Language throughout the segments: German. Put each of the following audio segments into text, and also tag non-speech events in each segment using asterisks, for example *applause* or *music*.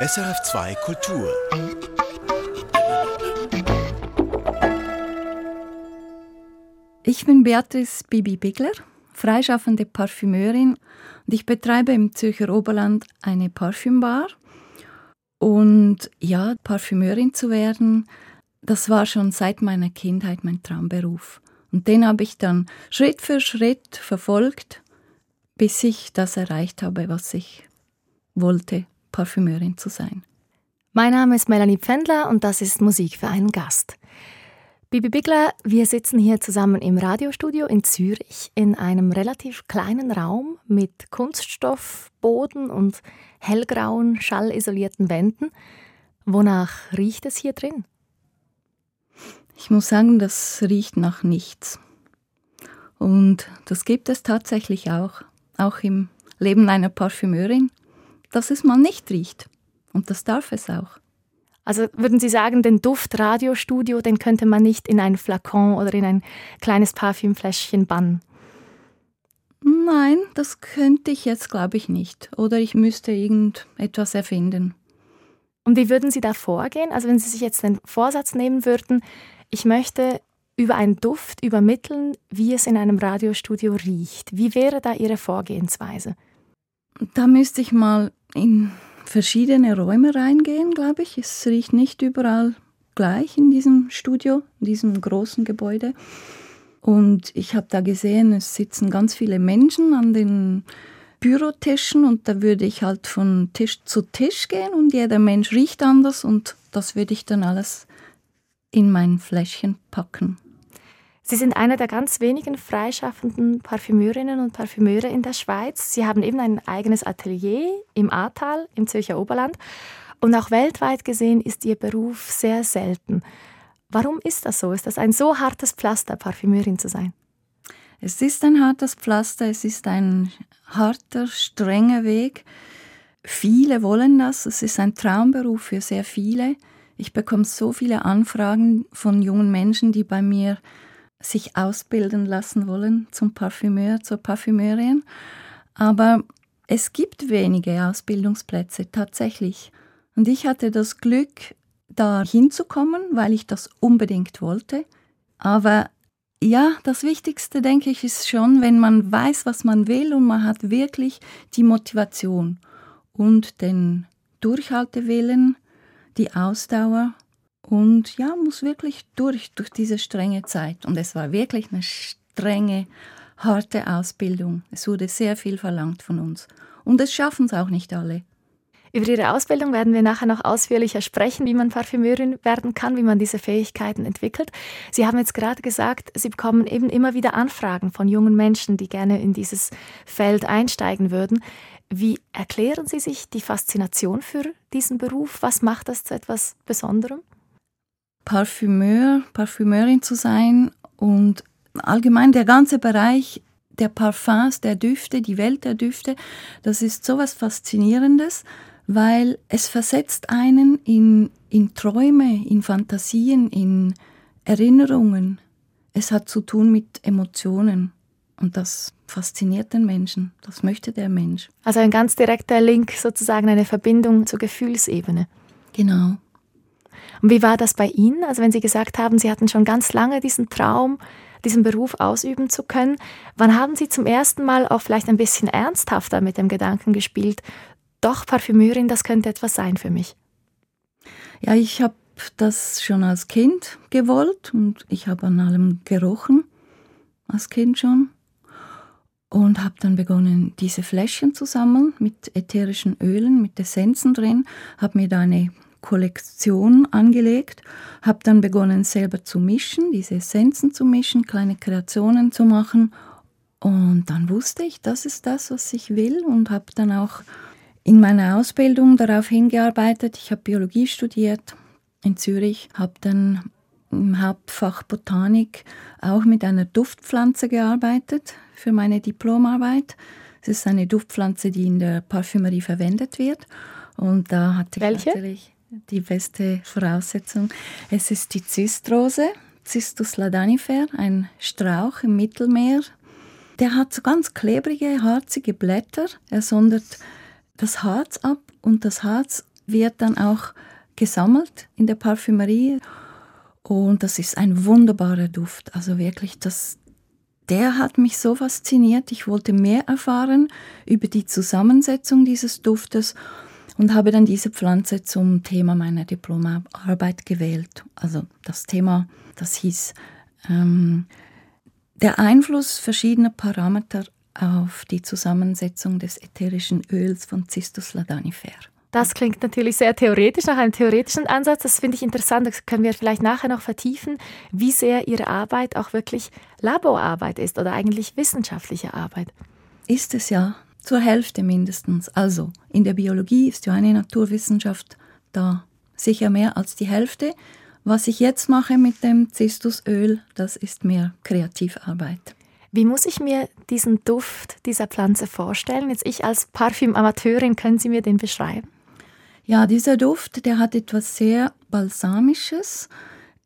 SRF2 Kultur. Ich bin Beatrice Bibi Bigler, freischaffende Parfümeurin und ich betreibe im Zürcher Oberland eine Parfümbar. Und ja, Parfümeurin zu werden, das war schon seit meiner Kindheit mein Traumberuf. Und den habe ich dann Schritt für Schritt verfolgt, bis ich das erreicht habe, was ich wollte, Parfümeurin zu sein. Mein Name ist Melanie Pfändler und das ist Musik für einen Gast. Bibi Bigler, wir sitzen hier zusammen im Radiostudio in Zürich in einem relativ kleinen Raum mit Kunststoffboden und hellgrauen, schallisolierten Wänden. Wonach riecht es hier drin? Ich muss sagen, das riecht nach nichts. Und das gibt es tatsächlich auch, auch im Leben einer Parfümeurin dass es mal nicht riecht. Und das darf es auch. Also würden Sie sagen, den Duft Radiostudio, den könnte man nicht in ein Flakon oder in ein kleines Parfümfläschchen bannen? Nein, das könnte ich jetzt, glaube ich, nicht. Oder ich müsste irgendetwas erfinden. Und wie würden Sie da vorgehen? Also wenn Sie sich jetzt den Vorsatz nehmen würden, ich möchte über einen Duft übermitteln, wie es in einem Radiostudio riecht. Wie wäre da Ihre Vorgehensweise? Da müsste ich mal in verschiedene Räume reingehen, glaube ich. Es riecht nicht überall gleich in diesem Studio, in diesem großen Gebäude. Und ich habe da gesehen, es sitzen ganz viele Menschen an den Bürotischen und da würde ich halt von Tisch zu Tisch gehen und jeder Mensch riecht anders und das würde ich dann alles in mein Fläschchen packen. Sie sind eine der ganz wenigen freischaffenden Parfümeurinnen und Parfümeure in der Schweiz. Sie haben eben ein eigenes Atelier im Ahrtal im Zürcher Oberland. Und auch weltweit gesehen ist Ihr Beruf sehr selten. Warum ist das so? Ist das ein so hartes Pflaster, Parfümeurin zu sein? Es ist ein hartes Pflaster, es ist ein harter, strenger Weg. Viele wollen das, es ist ein Traumberuf für sehr viele. Ich bekomme so viele Anfragen von jungen Menschen, die bei mir sich ausbilden lassen wollen zum Parfümeur, zur Parfümeurin. Aber es gibt wenige Ausbildungsplätze tatsächlich. Und ich hatte das Glück, da hinzukommen, weil ich das unbedingt wollte. Aber ja, das Wichtigste, denke ich, ist schon, wenn man weiß, was man will und man hat wirklich die Motivation und den Durchhaltewillen, die Ausdauer und ja, muss wirklich durch, durch diese strenge Zeit. Und es war wirklich eine strenge, harte Ausbildung. Es wurde sehr viel verlangt von uns. Und es schaffen es auch nicht alle. Über Ihre Ausbildung werden wir nachher noch ausführlicher sprechen, wie man Parfümeurin werden kann, wie man diese Fähigkeiten entwickelt. Sie haben jetzt gerade gesagt, Sie bekommen eben immer wieder Anfragen von jungen Menschen, die gerne in dieses Feld einsteigen würden. Wie erklären Sie sich die Faszination für diesen Beruf? Was macht das zu etwas Besonderem? Parfümeur, Parfümeurin zu sein und allgemein der ganze Bereich der Parfums, der Düfte, die Welt der Düfte, das ist so was Faszinierendes, weil es versetzt einen in, in Träume, in Fantasien, in Erinnerungen. Es hat zu tun mit Emotionen und das fasziniert den Menschen, das möchte der Mensch. Also ein ganz direkter Link, sozusagen eine Verbindung zur Gefühlsebene. Genau. Und wie war das bei Ihnen? Also wenn Sie gesagt haben, Sie hatten schon ganz lange diesen Traum, diesen Beruf ausüben zu können. Wann haben Sie zum ersten Mal auch vielleicht ein bisschen ernsthafter mit dem Gedanken gespielt, doch Parfümeurin, das könnte etwas sein für mich? Ja, ich habe das schon als Kind gewollt und ich habe an allem gerochen, als Kind schon. Und habe dann begonnen, diese Fläschchen zu sammeln mit ätherischen Ölen, mit Essenzen drin, habe mir da eine Kollektion angelegt, habe dann begonnen selber zu mischen, diese Essenzen zu mischen, kleine Kreationen zu machen und dann wusste ich, das ist das, was ich will und habe dann auch in meiner Ausbildung darauf hingearbeitet. Ich habe Biologie studiert in Zürich, habe dann im Hauptfach Botanik auch mit einer Duftpflanze gearbeitet für meine Diplomarbeit. Es ist eine Duftpflanze, die in der Parfümerie verwendet wird. Und da hatte Welche? ich natürlich die beste Voraussetzung. Es ist die Zystrose, Cystus ladanifer, ein Strauch im Mittelmeer. Der hat so ganz klebrige, harzige Blätter. Er sondert das Harz ab und das Harz wird dann auch gesammelt in der Parfümerie und das ist ein wunderbarer Duft. Also wirklich, das, der hat mich so fasziniert. Ich wollte mehr erfahren über die Zusammensetzung dieses Duftes und habe dann diese Pflanze zum Thema meiner Diplomarbeit gewählt. Also das Thema, das hieß ähm, der Einfluss verschiedener Parameter auf die Zusammensetzung des ätherischen Öls von Cistus ladanifer. Das klingt natürlich sehr theoretisch, nach einem theoretischen Ansatz. Das finde ich interessant. Das können wir vielleicht nachher noch vertiefen, wie sehr Ihre Arbeit auch wirklich Laborarbeit ist oder eigentlich wissenschaftliche Arbeit. Ist es ja, zur Hälfte mindestens. Also in der Biologie ist ja eine Naturwissenschaft da sicher mehr als die Hälfte. Was ich jetzt mache mit dem Zistusöl, das ist mehr Kreativarbeit. Wie muss ich mir diesen Duft dieser Pflanze vorstellen? Jetzt ich als Parfümamateurin, können Sie mir den beschreiben? Ja, dieser Duft, der hat etwas sehr Balsamisches,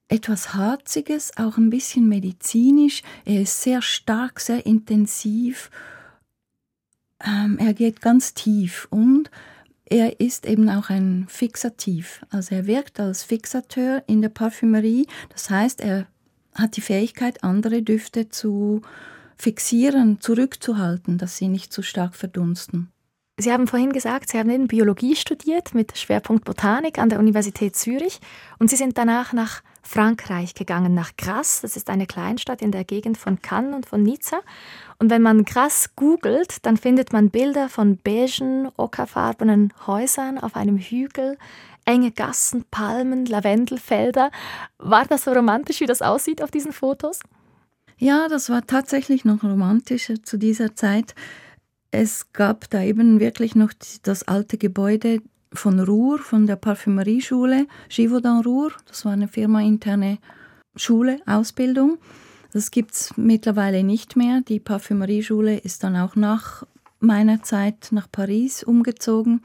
etwas Harziges, auch ein bisschen medizinisch. Er ist sehr stark, sehr intensiv. Ähm, er geht ganz tief und er ist eben auch ein Fixativ. Also er wirkt als Fixateur in der Parfümerie. Das heißt, er hat die Fähigkeit, andere Düfte zu fixieren, zurückzuhalten, dass sie nicht zu stark verdunsten. Sie haben vorhin gesagt, Sie haben in Biologie studiert mit Schwerpunkt Botanik an der Universität Zürich und Sie sind danach nach Frankreich gegangen, nach Grasse. Das ist eine Kleinstadt in der Gegend von Cannes und von Nizza. Und wenn man Grasse googelt, dann findet man Bilder von beigen, ockerfarbenen Häusern auf einem Hügel, enge Gassen, Palmen, Lavendelfelder. War das so romantisch, wie das aussieht auf diesen Fotos? Ja, das war tatsächlich noch romantischer zu dieser Zeit. Es gab da eben wirklich noch das alte Gebäude von Ruhr, von der Parfümerieschule, Givaudan Ruhr. Das war eine firmainterne Schule, Ausbildung. Das gibt es mittlerweile nicht mehr. Die Parfümerieschule ist dann auch nach meiner Zeit nach Paris umgezogen.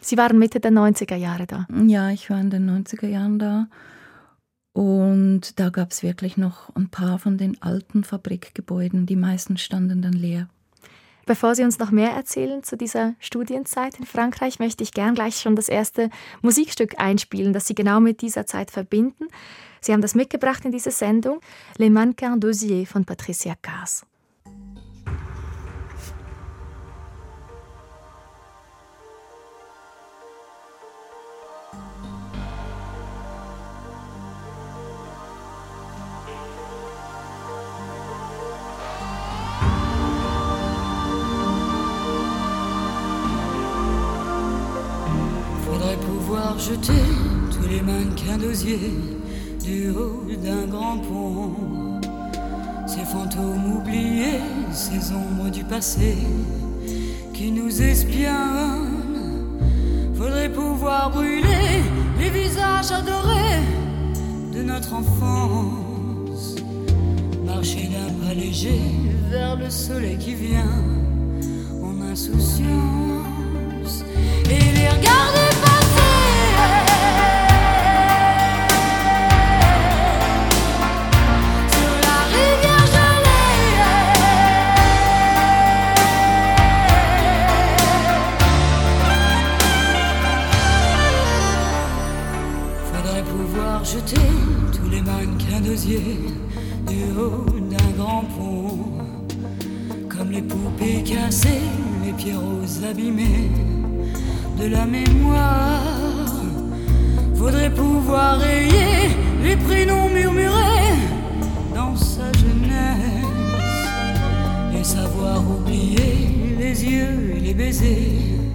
Sie waren Mitte der 90er Jahre da? Ja, ich war in den 90er Jahren da. Und da gab es wirklich noch ein paar von den alten Fabrikgebäuden. Die meisten standen dann leer. Bevor Sie uns noch mehr erzählen zu dieser Studienzeit in Frankreich, möchte ich gern gleich schon das erste Musikstück einspielen, das Sie genau mit dieser Zeit verbinden. Sie haben das mitgebracht in diese Sendung, Les Mannequins d'Osier von Patricia Kaas. Jeter tous les mannequins d'osier du haut d'un grand pont. Ces fantômes oubliés, ces ombres du passé qui nous espionnent. Faudrait pouvoir brûler les visages adorés de notre enfance. Marcher d'un pas léger vers le soleil qui vient en insouciance et les regarder. Abîmés de la mémoire. Faudrait pouvoir rayer les prénoms murmurés dans sa jeunesse et savoir oublier les yeux et les baisers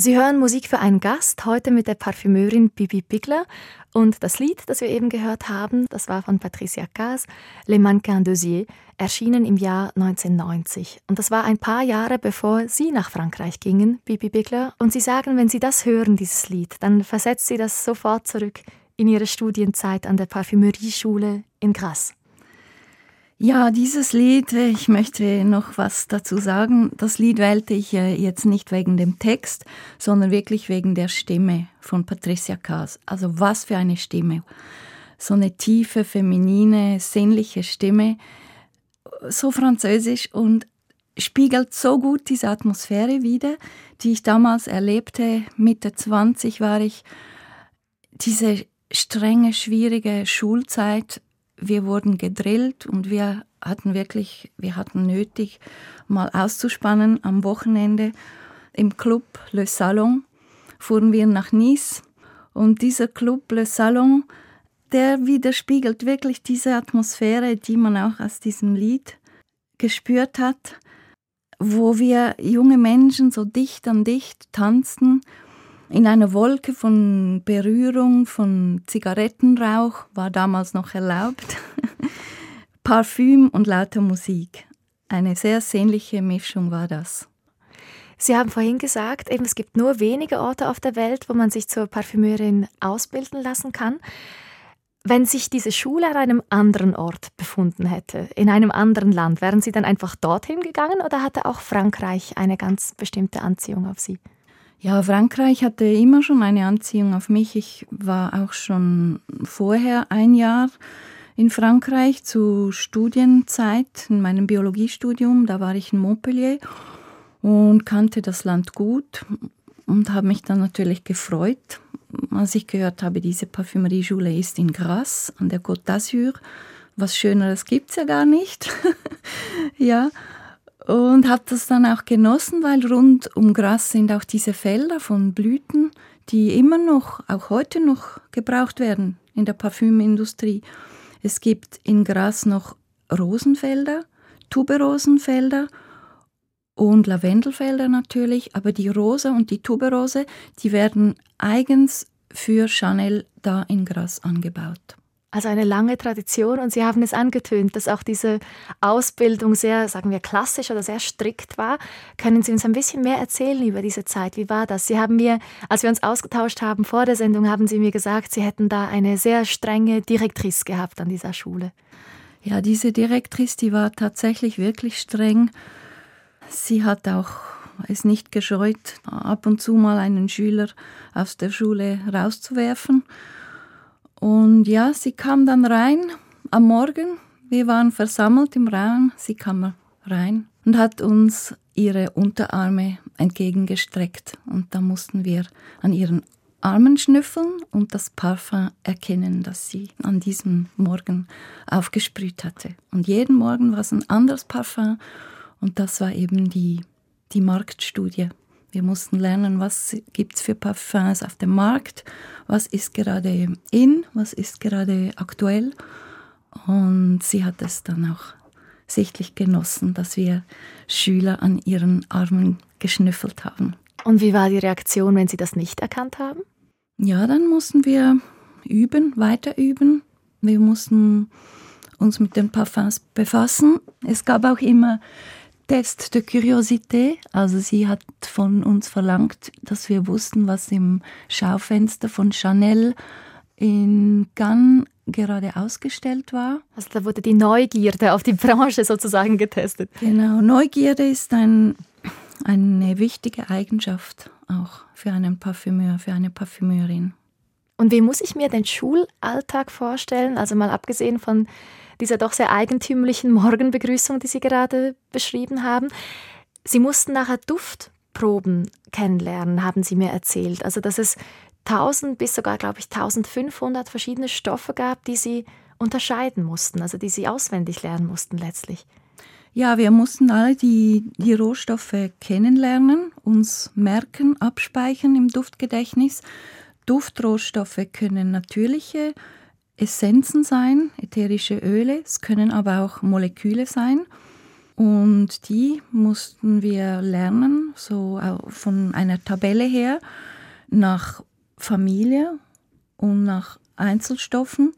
Sie hören Musik für einen Gast, heute mit der Parfümeurin Bibi Bigler. Und das Lied, das wir eben gehört haben, das war von Patricia Cas, Les Mannequins d'Osier, erschienen im Jahr 1990. Und das war ein paar Jahre bevor Sie nach Frankreich gingen, Bibi Bigler. Und Sie sagen, wenn Sie das hören, dieses Lied, dann versetzt Sie das sofort zurück in Ihre Studienzeit an der Parfümerieschule in Grasse. Ja, dieses Lied, ich möchte noch was dazu sagen. Das Lied wählte ich jetzt nicht wegen dem Text, sondern wirklich wegen der Stimme von Patricia Kaas. Also was für eine Stimme. So eine tiefe, feminine, sinnliche Stimme, so französisch und spiegelt so gut diese Atmosphäre wider, die ich damals erlebte. Mitte 20 war ich. Diese strenge, schwierige Schulzeit wir wurden gedrillt und wir hatten wirklich, wir hatten nötig, mal auszuspannen am Wochenende. Im Club Le Salon fuhren wir nach Nice und dieser Club Le Salon, der widerspiegelt wirklich diese Atmosphäre, die man auch aus diesem Lied gespürt hat, wo wir junge Menschen so dicht an dicht tanzten in einer Wolke von Berührung, von Zigarettenrauch, war damals noch erlaubt, *laughs* Parfüm und lauter Musik. Eine sehr sehnliche Mischung war das. Sie haben vorhin gesagt, eben, es gibt nur wenige Orte auf der Welt, wo man sich zur Parfümeurin ausbilden lassen kann. Wenn sich diese Schule an einem anderen Ort befunden hätte, in einem anderen Land, wären Sie dann einfach dorthin gegangen oder hatte auch Frankreich eine ganz bestimmte Anziehung auf Sie? Ja, Frankreich hatte immer schon eine Anziehung auf mich. Ich war auch schon vorher ein Jahr in Frankreich zu Studienzeit in meinem Biologiestudium. Da war ich in Montpellier und kannte das Land gut und habe mich dann natürlich gefreut, als ich gehört habe, diese Parfümerieschule ist in Grasse an der Côte d'Azur. Was Schöneres gibt es ja gar nicht. *laughs* ja, und habe das dann auch genossen, weil rund um Gras sind auch diese Felder von Blüten, die immer noch, auch heute noch gebraucht werden in der Parfümindustrie. Es gibt in Gras noch Rosenfelder, Tuberosenfelder und Lavendelfelder natürlich, aber die Rose und die Tuberose, die werden eigens für Chanel da in Gras angebaut. Also eine lange Tradition und Sie haben es angetönt, dass auch diese Ausbildung sehr, sagen wir, klassisch oder sehr strikt war. Können Sie uns ein bisschen mehr erzählen über diese Zeit? Wie war das? Sie haben mir, als wir uns ausgetauscht haben vor der Sendung, haben Sie mir gesagt, Sie hätten da eine sehr strenge Direktrice gehabt an dieser Schule. Ja, diese Direktrice, die war tatsächlich wirklich streng. Sie hat auch es nicht gescheut, ab und zu mal einen Schüler aus der Schule rauszuwerfen. Und ja, sie kam dann rein am Morgen. Wir waren versammelt im Raum. Sie kam rein und hat uns ihre Unterarme entgegengestreckt. Und da mussten wir an ihren Armen schnüffeln und das Parfum erkennen, das sie an diesem Morgen aufgesprüht hatte. Und jeden Morgen war es ein anderes Parfum und das war eben die, die Marktstudie. Wir mussten lernen, was gibt es für Parfums auf dem Markt, was ist gerade in, was ist gerade aktuell. Und sie hat es dann auch sichtlich genossen, dass wir Schüler an ihren Armen geschnüffelt haben. Und wie war die Reaktion, wenn Sie das nicht erkannt haben? Ja, dann mussten wir üben, weiter üben. Wir mussten uns mit den Parfums befassen. Es gab auch immer Test de Curiosité. Also sie hat von uns verlangt, dass wir wussten, was im Schaufenster von Chanel in Cannes gerade ausgestellt war. Also da wurde die Neugierde auf die Branche sozusagen getestet. Genau, Neugierde ist ein, eine wichtige Eigenschaft auch für einen Parfümeur, für eine Parfümeurin. Und wie muss ich mir den Schulalltag vorstellen? Also mal abgesehen von dieser doch sehr eigentümlichen Morgenbegrüßung, die Sie gerade beschrieben haben. Sie mussten nachher Duftproben kennenlernen, haben Sie mir erzählt. Also dass es 1000 bis sogar, glaube ich, 1500 verschiedene Stoffe gab, die Sie unterscheiden mussten, also die Sie auswendig lernen mussten letztlich. Ja, wir mussten alle die, die Rohstoffe kennenlernen, uns merken, abspeichern im Duftgedächtnis. Duftrohstoffe können natürliche Essenzen sein, ätherische Öle, es können aber auch Moleküle sein. Und die mussten wir lernen, so von einer Tabelle her, nach Familie und nach Einzelstoffen.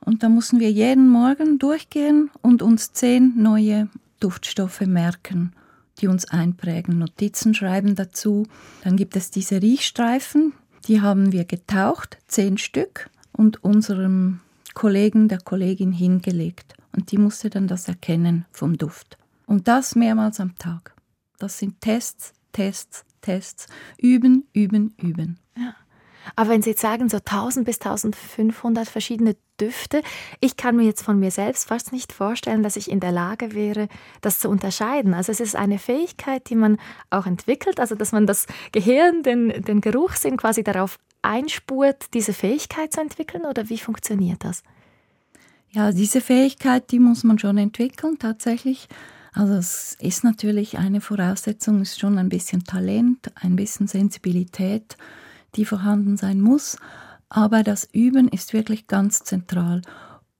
Und da mussten wir jeden Morgen durchgehen und uns zehn neue Duftstoffe merken, die uns einprägen, Notizen schreiben dazu. Dann gibt es diese Riechstreifen, die haben wir getaucht, zehn Stück, und unserem Kollegen, der Kollegin hingelegt. Und die musste dann das erkennen vom Duft. Und das mehrmals am Tag. Das sind Tests, Tests, Tests. Üben, üben, üben. Ja. Aber wenn Sie jetzt sagen, so 1000 bis 1500 verschiedene Düfte, ich kann mir jetzt von mir selbst fast nicht vorstellen, dass ich in der Lage wäre, das zu unterscheiden. Also es ist eine Fähigkeit, die man auch entwickelt, also dass man das Gehirn, den, den Geruchssinn quasi darauf einspurt, diese Fähigkeit zu entwickeln oder wie funktioniert das? Ja, diese Fähigkeit, die muss man schon entwickeln tatsächlich. Also es ist natürlich eine Voraussetzung, ist schon ein bisschen Talent, ein bisschen Sensibilität, die vorhanden sein muss. Aber das Üben ist wirklich ganz zentral.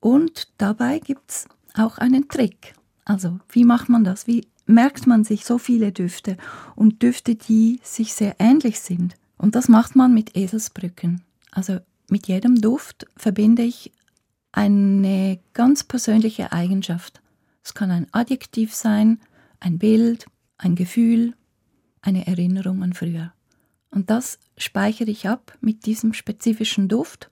Und dabei gibt es auch einen Trick. Also wie macht man das? Wie merkt man sich so viele Düfte und Düfte, die sich sehr ähnlich sind? Und das macht man mit Eselsbrücken. Also mit jedem Duft verbinde ich eine ganz persönliche Eigenschaft. Es kann ein Adjektiv sein, ein Bild, ein Gefühl, eine Erinnerung an früher. Und das speichere ich ab mit diesem spezifischen Duft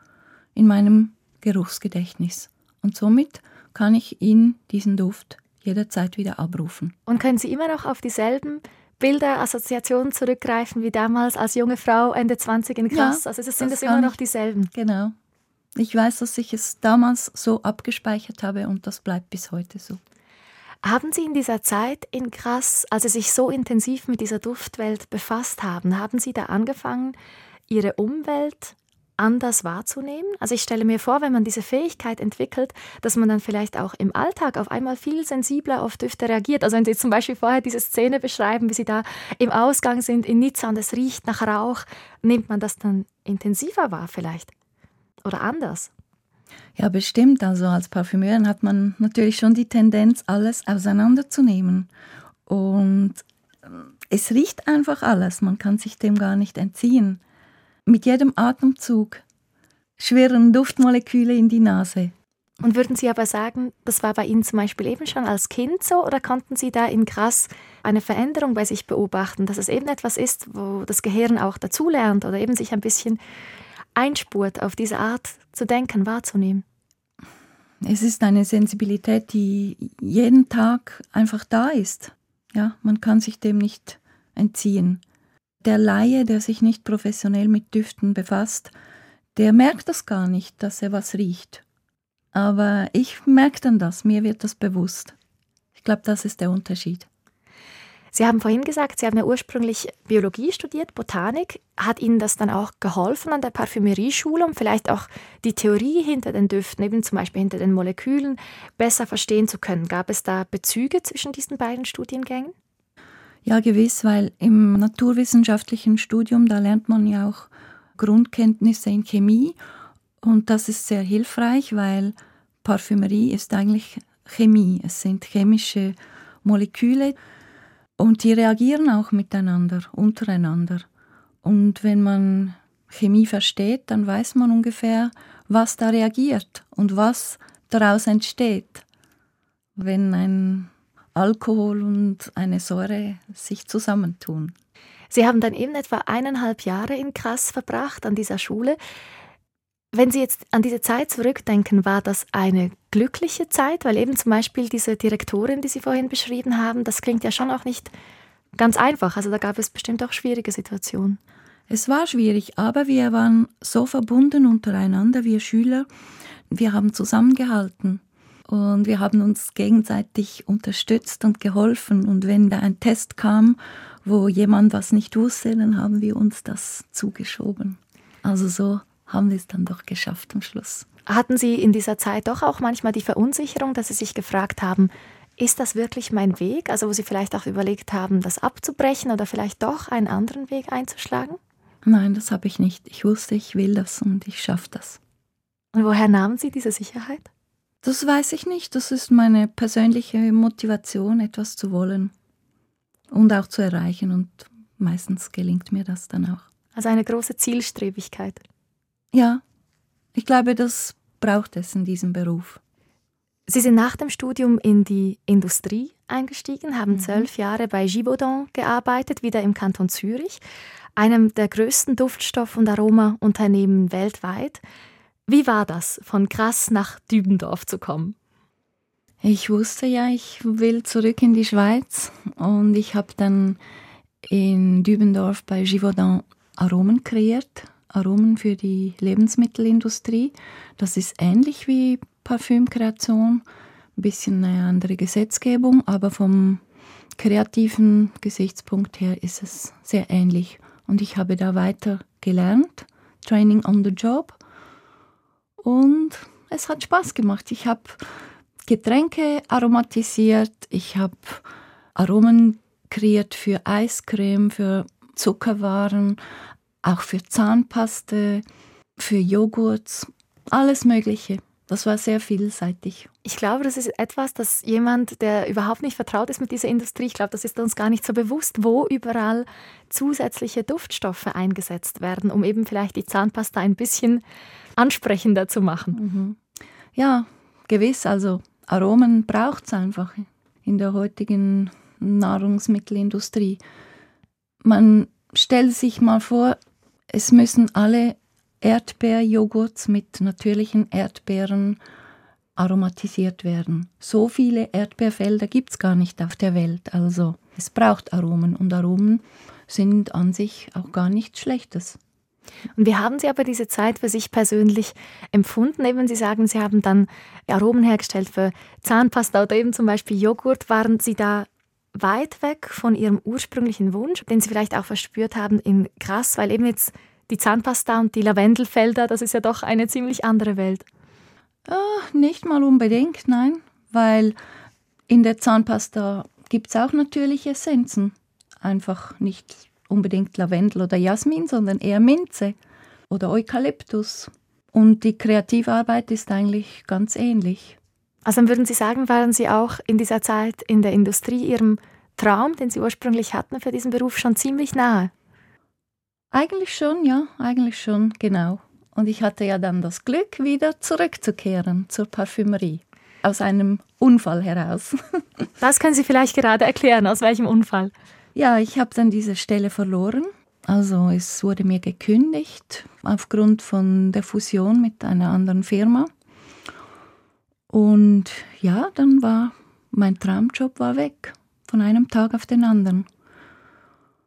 in meinem Geruchsgedächtnis. Und somit kann ich ihn, diesen Duft, jederzeit wieder abrufen. Und können Sie immer noch auf dieselben Bilder, Assoziationen zurückgreifen wie damals als junge Frau Ende 20 in Krass? Ja, also es sind es immer noch dieselben. Genau. Ich weiß, dass ich es damals so abgespeichert habe und das bleibt bis heute so. Haben Sie in dieser Zeit in Grass, als Sie sich so intensiv mit dieser Duftwelt befasst haben, haben Sie da angefangen, Ihre Umwelt anders wahrzunehmen? Also ich stelle mir vor, wenn man diese Fähigkeit entwickelt, dass man dann vielleicht auch im Alltag auf einmal viel sensibler auf Düfte reagiert. Also wenn Sie zum Beispiel vorher diese Szene beschreiben, wie Sie da im Ausgang sind in Nizza und es riecht nach Rauch, nimmt man das dann intensiver wahr vielleicht? Oder anders? Ja, bestimmt. Also als Parfümeurin hat man natürlich schon die Tendenz, alles auseinanderzunehmen. Und äh, es riecht einfach alles. Man kann sich dem gar nicht entziehen. Mit jedem Atemzug schwirren Duftmoleküle in die Nase. Und würden Sie aber sagen, das war bei Ihnen zum Beispiel eben schon als Kind so oder konnten Sie da in Gras eine Veränderung bei sich beobachten, dass es eben etwas ist, wo das Gehirn auch dazulernt oder eben sich ein bisschen einspurt, auf diese Art zu denken, wahrzunehmen? Es ist eine Sensibilität, die jeden Tag einfach da ist. Ja, man kann sich dem nicht entziehen. Der Laie, der sich nicht professionell mit Düften befasst, der merkt das gar nicht, dass er was riecht. Aber ich merke dann das, mir wird das bewusst. Ich glaube, das ist der Unterschied. Sie haben vorhin gesagt, Sie haben ja ursprünglich Biologie studiert, Botanik. Hat Ihnen das dann auch geholfen an der Parfümerieschule, um vielleicht auch die Theorie hinter den Düften, eben zum Beispiel hinter den Molekülen, besser verstehen zu können? Gab es da Bezüge zwischen diesen beiden Studiengängen? Ja, gewiss, weil im naturwissenschaftlichen Studium, da lernt man ja auch Grundkenntnisse in Chemie und das ist sehr hilfreich, weil Parfümerie ist eigentlich Chemie. Es sind chemische Moleküle, und die reagieren auch miteinander, untereinander. Und wenn man Chemie versteht, dann weiß man ungefähr, was da reagiert und was daraus entsteht, wenn ein Alkohol und eine Säure sich zusammentun. Sie haben dann eben etwa eineinhalb Jahre in Krass verbracht an dieser Schule. Wenn Sie jetzt an diese Zeit zurückdenken, war das eine glückliche Zeit? Weil eben zum Beispiel diese Direktorin, die Sie vorhin beschrieben haben, das klingt ja schon auch nicht ganz einfach. Also da gab es bestimmt auch schwierige Situationen. Es war schwierig, aber wir waren so verbunden untereinander, wir Schüler. Wir haben zusammengehalten und wir haben uns gegenseitig unterstützt und geholfen. Und wenn da ein Test kam, wo jemand was nicht wusste, dann haben wir uns das zugeschoben. Also so haben wir es dann doch geschafft am Schluss. Hatten Sie in dieser Zeit doch auch manchmal die Verunsicherung, dass Sie sich gefragt haben, ist das wirklich mein Weg? Also wo Sie vielleicht auch überlegt haben, das abzubrechen oder vielleicht doch einen anderen Weg einzuschlagen? Nein, das habe ich nicht. Ich wusste, ich will das und ich schaffe das. Und woher nahmen Sie diese Sicherheit? Das weiß ich nicht. Das ist meine persönliche Motivation, etwas zu wollen und auch zu erreichen. Und meistens gelingt mir das dann auch. Also eine große Zielstrebigkeit. Ja, ich glaube, das braucht es in diesem Beruf. Sie sind nach dem Studium in die Industrie eingestiegen, haben mhm. zwölf Jahre bei Givaudan gearbeitet, wieder im Kanton Zürich, einem der größten Duftstoff- und Aromaunternehmen weltweit. Wie war das, von Grass nach Dübendorf zu kommen? Ich wusste ja, ich will zurück in die Schweiz und ich habe dann in Dübendorf bei Givaudan Aromen kreiert, Aromen für die Lebensmittelindustrie. Das ist ähnlich wie Parfümkreation, ein bisschen eine andere Gesetzgebung, aber vom kreativen Gesichtspunkt her ist es sehr ähnlich. Und ich habe da weiter gelernt, Training on the Job. Und es hat Spaß gemacht. Ich habe Getränke aromatisiert, ich habe Aromen kreiert für Eiscreme, für Zuckerwaren, auch für Zahnpaste, für Joghurt, alles Mögliche. Das war sehr vielseitig. Ich glaube, das ist etwas, dass jemand, der überhaupt nicht vertraut ist mit dieser Industrie, ich glaube, das ist uns gar nicht so bewusst, wo überall zusätzliche Duftstoffe eingesetzt werden, um eben vielleicht die Zahnpasta ein bisschen ansprechender zu machen. Mhm. Ja, gewiss. Also Aromen braucht es einfach in der heutigen Nahrungsmittelindustrie. Man stellt sich mal vor, es müssen alle Erdbeerjoghurts mit natürlichen Erdbeeren aromatisiert werden. So viele Erdbeerfelder gibt es gar nicht auf der Welt. Also es braucht Aromen und Aromen sind an sich auch gar nichts Schlechtes. Und wie haben Sie aber diese Zeit für sich persönlich empfunden? Eben, Sie sagen, Sie haben dann Aromen hergestellt für Zahnpasta oder eben zum Beispiel Joghurt. Waren Sie da weit weg von Ihrem ursprünglichen Wunsch, den Sie vielleicht auch verspürt haben in Krass, weil eben jetzt die Zahnpasta und die Lavendelfelder, das ist ja doch eine ziemlich andere Welt. Oh, nicht mal unbedingt, nein, weil in der Zahnpasta gibt es auch natürliche Essenzen. Einfach nicht unbedingt Lavendel oder Jasmin, sondern eher Minze oder Eukalyptus. Und die Kreativarbeit ist eigentlich ganz ähnlich. Also dann würden Sie sagen, waren Sie auch in dieser Zeit in der Industrie Ihrem Traum, den Sie ursprünglich hatten für diesen Beruf, schon ziemlich nahe? Eigentlich schon, ja, eigentlich schon, genau. Und ich hatte ja dann das Glück, wieder zurückzukehren zur Parfümerie. Aus einem Unfall heraus. *laughs* Das können Sie vielleicht gerade erklären, aus welchem Unfall? Ja, ich habe dann diese Stelle verloren. Also es wurde mir gekündigt aufgrund von der Fusion mit einer anderen Firma. Und ja, dann war mein Traumjob war weg, von einem Tag auf den anderen.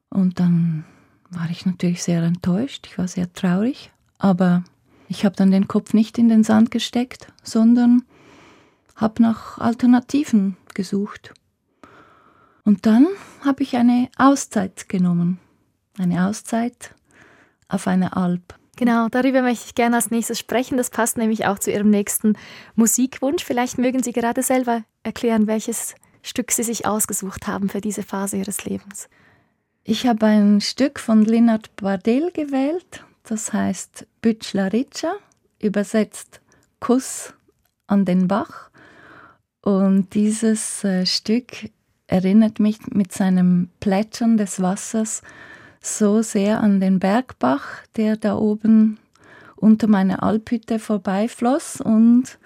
Und dann war ich natürlich sehr enttäuscht, ich war sehr traurig, aber ich habe dann den Kopf nicht in den Sand gesteckt, sondern habe nach Alternativen gesucht. Und dann habe ich eine Auszeit genommen, eine Auszeit auf einer Alp. Genau, darüber möchte ich gerne als nächstes sprechen. Das passt nämlich auch zu Ihrem nächsten Musikwunsch. Vielleicht mögen Sie gerade selber erklären, welches Stück Sie sich ausgesucht haben für diese Phase Ihres Lebens. Ich habe ein Stück von Leonard Bardel gewählt, das heißt Bütschlarica, übersetzt Kuss an den Bach. Und dieses äh, Stück erinnert mich mit seinem Plätschern des Wassers so sehr an den Bergbach, der da oben unter meiner Alphütte vorbeifloss und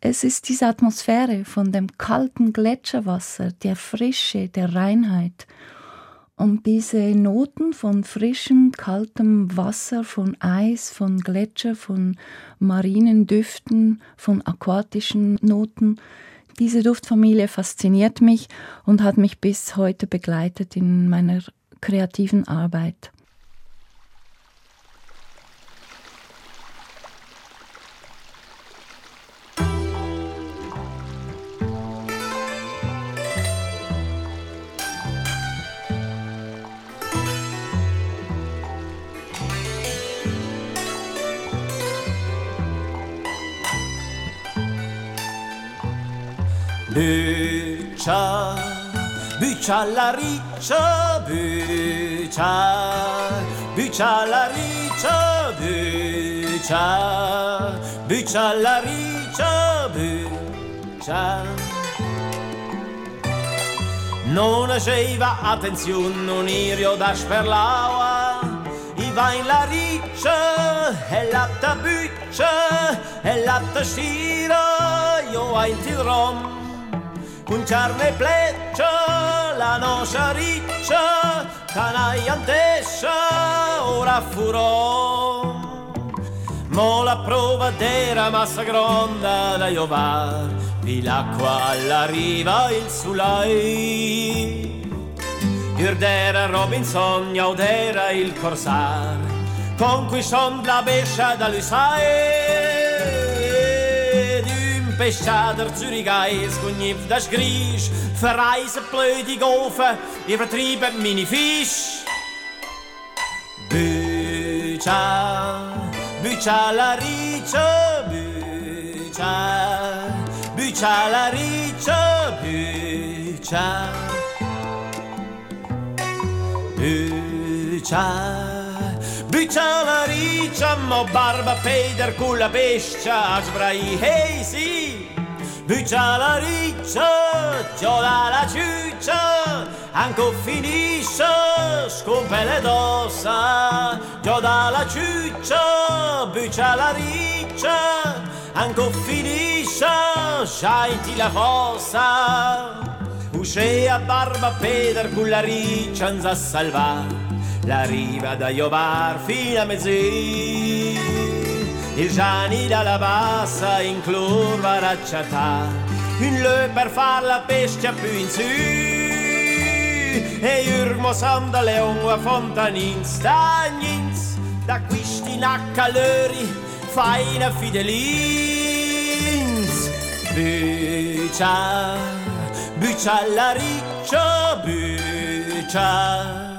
es ist diese Atmosphäre von dem kalten Gletscherwasser, der Frische, der Reinheit und diese Noten von frischem, kaltem Wasser, von Eis, von Gletscher, von marinen Düften, von aquatischen Noten, diese Duftfamilie fasziniert mich und hat mich bis heute begleitet in meiner kreativen Arbeit. Bycia, bycia la riccia, bycia, bycia la riccia, bycia, bycia la riccia, biccia non aveva attenzione non irio da sperlaua i va in la riccia e la tabuccia e la tascira io a in rom un carne pleccia la nostra riccia canai antescia ora furò Mo la prova d'era massa gronda da Iovar, vi l'acqua alla riva il sulai. Irdera Robinson, Yaudera il corsar, con cui son la bescia da Lusai. Düm peschader Zürichais, gunniv das Grisch, verreise blöde Gofe, ihr vertrieben mini Fisch. Bücha, Bücha la riccia, bücha, bücha la riccia, bücha. Bücha, Riccia la riccia, mo barba peder pejder kula pešča, žbraji hej si. la riccia, giola la ciuccia, anco finisce, scompe le dossa. Giola la ciuccia, buccia la riccia, anco finisce, sciaiti la fossa. Uscea barba peder culla riccia, anza salvare la riva da Iovar fino a mezzì. Il Gianni dalla bassa in curva racciata, un lö per far la bestia più in su. E Jurmo Sanda Leon a Fontanin stagnins, da questi naccalori faina fidelins. Bücia, bücia la riccia, bücia,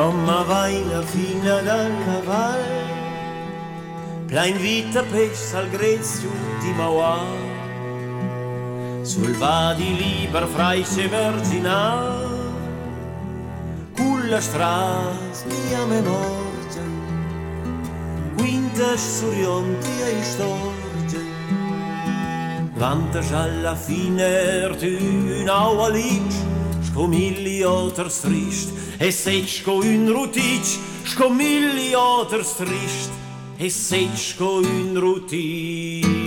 Sommer vaina fina dal caval. Plain vita pes al grezio di Mauà, Sul vadi liber fraisce verginal Culla stras mia memoria. Quintas surionti e storge Vantas alla fine d'una oa lice scomilli oter strist, e sečko un rutič, škomili otr strišt, e sečko un rutič.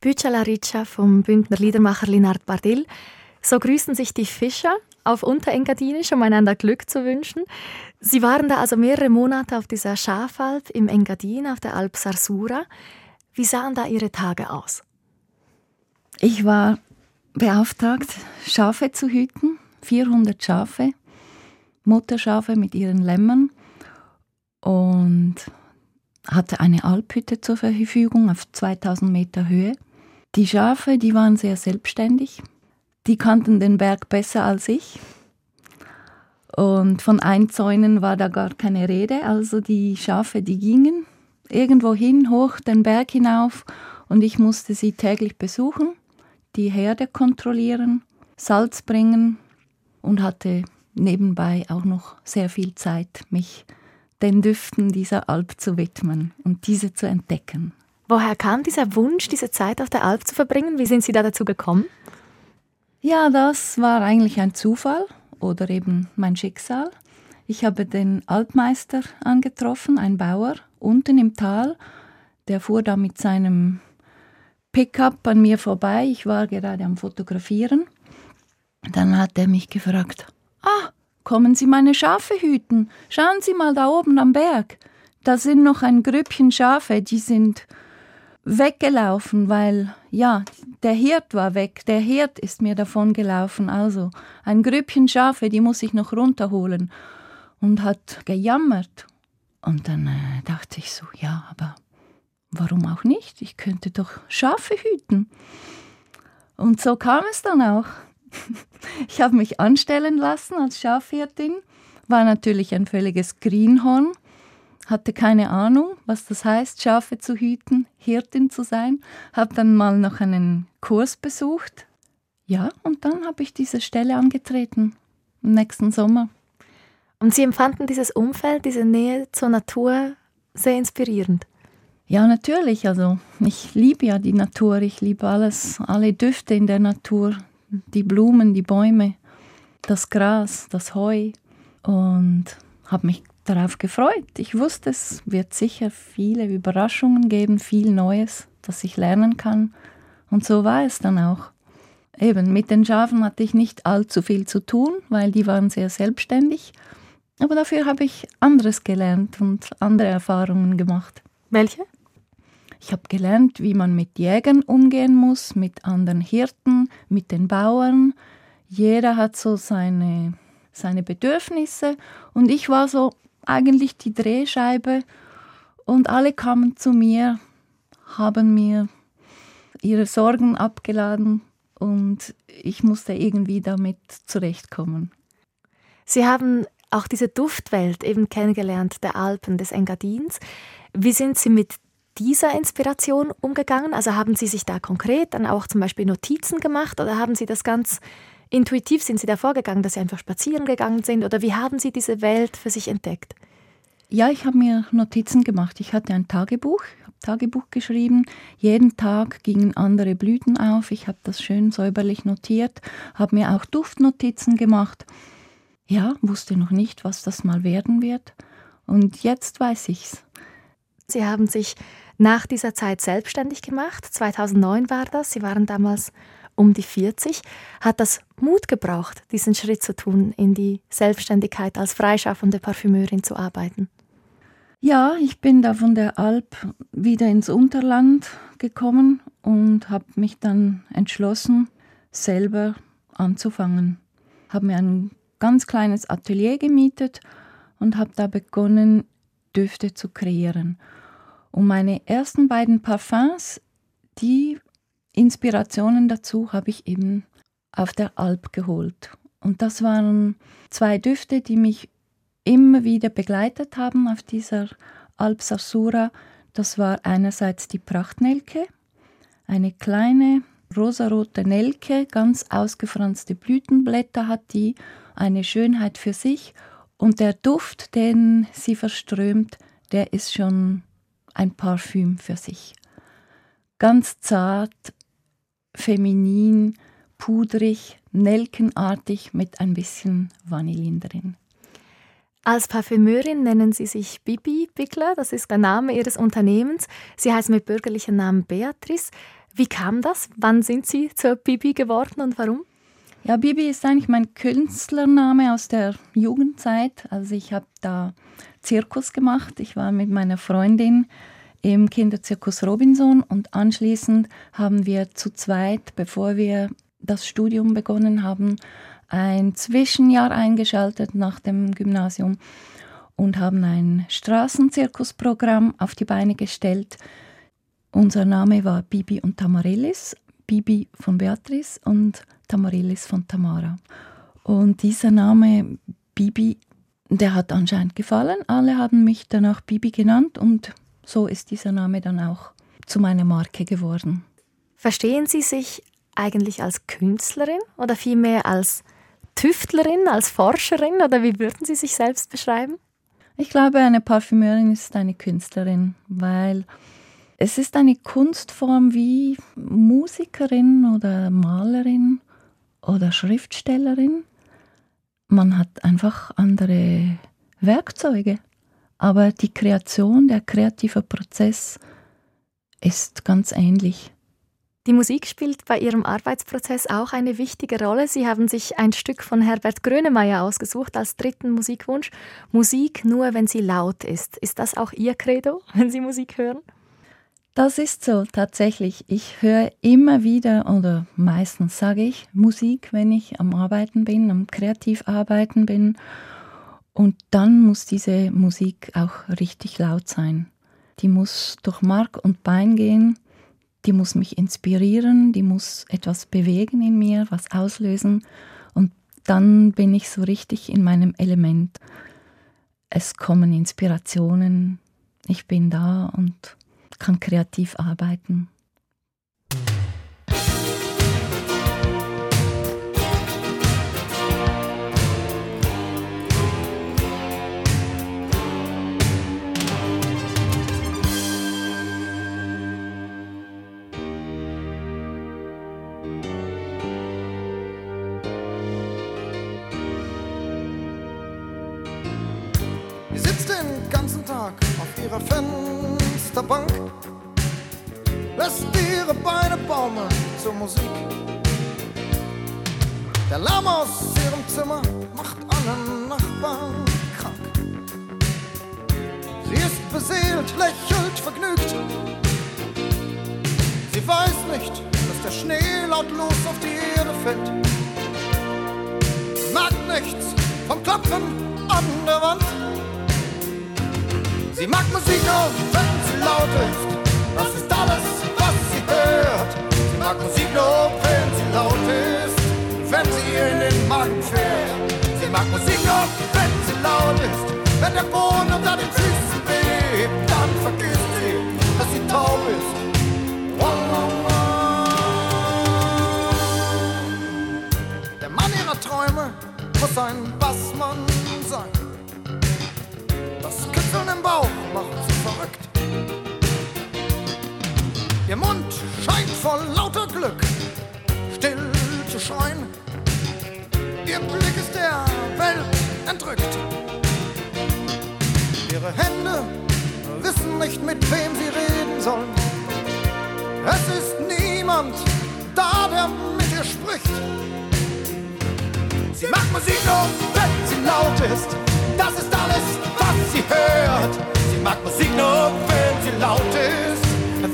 Bücha la Riccia vom Bündner Liedermacher Linard Bardil. So grüßen sich die Fischer auf Unterengadinisch, um einander Glück zu wünschen. Sie waren da also mehrere Monate auf dieser Schafalp im Engadin, auf der Alp Sarsura. Wie sahen da Ihre Tage aus? Ich war beauftragt, Schafe zu hüten, 400 Schafe, Mutterschafe mit ihren Lämmern und hatte eine Alphütte zur Verfügung auf 2000 Meter Höhe. Die Schafe, die waren sehr selbstständig, die kannten den Berg besser als ich. Und von Einzäunen war da gar keine Rede. Also die Schafe, die gingen irgendwo hin, hoch den Berg hinauf und ich musste sie täglich besuchen, die Herde kontrollieren, Salz bringen und hatte nebenbei auch noch sehr viel Zeit, mich den Düften dieser Alp zu widmen und diese zu entdecken. Woher kam dieser Wunsch, diese Zeit auf der Alp zu verbringen? Wie sind Sie da dazu gekommen? Ja, das war eigentlich ein Zufall oder eben mein Schicksal. Ich habe den Alpmeister angetroffen, ein Bauer, unten im Tal. Der fuhr da mit seinem Pickup an mir vorbei. Ich war gerade am Fotografieren. Dann hat er mich gefragt, ah, kommen Sie meine Schafe hüten? Schauen Sie mal da oben am Berg. da sind noch ein Grüppchen Schafe, die sind weggelaufen, weil ja, der Hirt war weg, der Hirt ist mir davon gelaufen, also ein Grüppchen Schafe, die muss ich noch runterholen und hat gejammert. Und dann äh, dachte ich so, ja, aber warum auch nicht? Ich könnte doch Schafe hüten. Und so kam es dann auch. *laughs* Ich habe mich anstellen lassen als Schafhirtin, war natürlich ein völliges Greenhorn, hatte keine Ahnung, was das heißt, Schafe zu hüten, Hirtin zu sein, habe dann mal noch einen Kurs besucht. Ja, und dann habe ich diese Stelle angetreten, im nächsten Sommer. Und Sie empfanden dieses Umfeld, diese Nähe zur Natur sehr inspirierend? Ja, natürlich. Also ich liebe ja die Natur, ich liebe alles, alle Düfte in der Natur, die Blumen, die Bäume, das Gras, das Heu und habe mich darauf gefreut. Ich wusste, es wird sicher viele Überraschungen geben, viel Neues, das ich lernen kann. Und so war es dann auch. Eben, mit den Schafen hatte ich nicht allzu viel zu tun, weil die waren sehr selbstständig. Aber dafür habe ich anderes gelernt und andere Erfahrungen gemacht. Welche? Ich habe gelernt, wie man mit Jägern umgehen muss, mit anderen Hirten, mit den Bauern. Jeder hat so seine, seine Bedürfnisse und ich war so eigentlich die Drehscheibe und alle kamen zu mir, haben mir ihre Sorgen abgeladen und ich musste irgendwie damit zurechtkommen. Sie haben auch diese Duftwelt eben kennengelernt, der Alpen, des Engadins. Wie sind Sie mit dieser Inspiration umgegangen? Also haben Sie sich da konkret dann auch zum Beispiel Notizen gemacht oder haben Sie das ganz intuitiv, sind Sie da vorgegangen, dass Sie einfach spazieren gegangen sind oder wie haben Sie diese Welt für sich entdeckt? Ja, ich habe mir Notizen gemacht. Ich hatte ein Tagebuch, habe Tagebuch geschrieben. Jeden Tag gingen andere Blüten auf. Ich habe das schön säuberlich notiert, habe mir auch Duftnotizen gemacht. Ja, wusste noch nicht, was das mal werden wird. Und jetzt weiß ich's. Sie haben sich nach dieser Zeit selbstständig gemacht. 2009 war das. Sie waren damals um die 40. Hat das Mut gebraucht, diesen Schritt zu tun, in die Selbstständigkeit als freischaffende Parfümeurin zu arbeiten? Ja, ich bin da von der Alp wieder ins Unterland gekommen und habe mich dann entschlossen, selber anzufangen. Habe mir ein ganz kleines Atelier gemietet und habe da begonnen, Düfte zu kreieren. Und meine ersten beiden Parfums, die Inspirationen dazu habe ich eben auf der Alp geholt. Und das waren zwei Düfte, die mich immer wieder begleitet haben auf dieser Alp Sarsura. Das war einerseits die Prachtnelke, eine kleine rosarote Nelke, ganz ausgefranste Blütenblätter hat die, eine Schönheit für sich. Und der Duft, den sie verströmt, der ist schon ein Parfüm für sich. Ganz zart, feminin, pudrig, nelkenartig mit ein bisschen Vanillin drin. Als Parfümeurin nennen Sie sich Bibi Bickler, das ist der Name Ihres Unternehmens. Sie heißen mit bürgerlichem Namen Beatrice. Wie kam das? Wann sind Sie zur Bibi geworden und warum? Ja, Bibi ist eigentlich mein Künstlername aus der Jugendzeit. Also ich habe da Zirkus gemacht. Ich war mit meiner Freundin im Kinderzirkus Robinson und anschließend haben wir zu zweit, bevor wir das Studium begonnen haben, ein Zwischenjahr eingeschaltet nach dem Gymnasium und haben ein Straßenzirkusprogramm auf die Beine gestellt. Unser Name war Bibi und Tamarillis, Bibi von Beatrice und Tamarillis von Tamara. Und dieser Name Bibi der hat anscheinend gefallen. Alle haben mich danach Bibi genannt und so ist dieser Name dann auch zu meiner Marke geworden. Verstehen Sie sich eigentlich als Künstlerin oder vielmehr als Tüftlerin, als Forscherin oder wie würden Sie sich selbst beschreiben? Ich glaube, eine Parfümeurin ist eine Künstlerin, weil es ist eine Kunstform wie Musikerin oder Malerin oder Schriftstellerin man hat einfach andere Werkzeuge. Aber die Kreation, der kreative Prozess ist ganz ähnlich. Die Musik spielt bei Ihrem Arbeitsprozess auch eine wichtige Rolle. Sie haben sich ein Stück von Herbert Grönemeyer ausgesucht als dritten Musikwunsch. Musik nur, wenn sie laut ist. Ist das auch Ihr Credo, *laughs* wenn Sie Musik hören? Das ist so, tatsächlich. Ich höre immer wieder oder meistens sage ich Musik, wenn ich am Arbeiten bin, am Kreativarbeiten bin. Und dann muss diese Musik auch richtig laut sein. Die muss durch Mark und Bein gehen die muss mich inspirieren, die muss etwas bewegen in mir, was auslösen und dann bin ich so richtig in meinem Element. Es kommen Inspirationen, ich bin da und kann kreativ arbeiten. Ihrer Fensterbank, lässt ihre Beine baumeln zur Musik. Der Lärm aus ihrem Zimmer macht alle Nachbarn krank. Sie ist beseelt, lächelt vergnügt. Sie weiß nicht, dass der Schnee lautlos auf die Erde fällt. Merkt nichts vom Klopfen an der Wand. Sie mag Musik nur, wenn sie laut ist. Das ist alles, was sie hört. Sie mag Musik nur, wenn sie laut ist. Wenn sie in den Magen fährt. Sie mag Musik nur, wenn sie laut ist. Wenn der Boden unter den Füßen bebt, dann vergisst sie, dass sie taub ist. Träume muss ein Bassmann. Kribbeln im Bauch macht sie verrückt. Ihr Mund scheint vor lauter Glück still zu schreien. Ihr Blick ist der Welt entrückt. Ihre Hände wissen nicht, mit wem sie reden sollen. Es ist niemand da, der mit ihr spricht. Sie macht Musik nur, wenn sie laut ist. Das ist alles, sie hört. Sie mag Musik nur, wenn sie laut ist,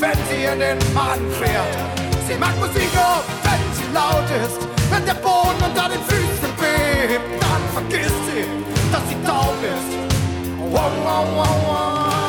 wenn sie in den Magen fährt. Sie mag Musik nur, wenn sie laut ist, wenn der Boden unter den Füßen bebt. Dann vergisst sie, dass sie taub ist. Wow, wow, wow, wow.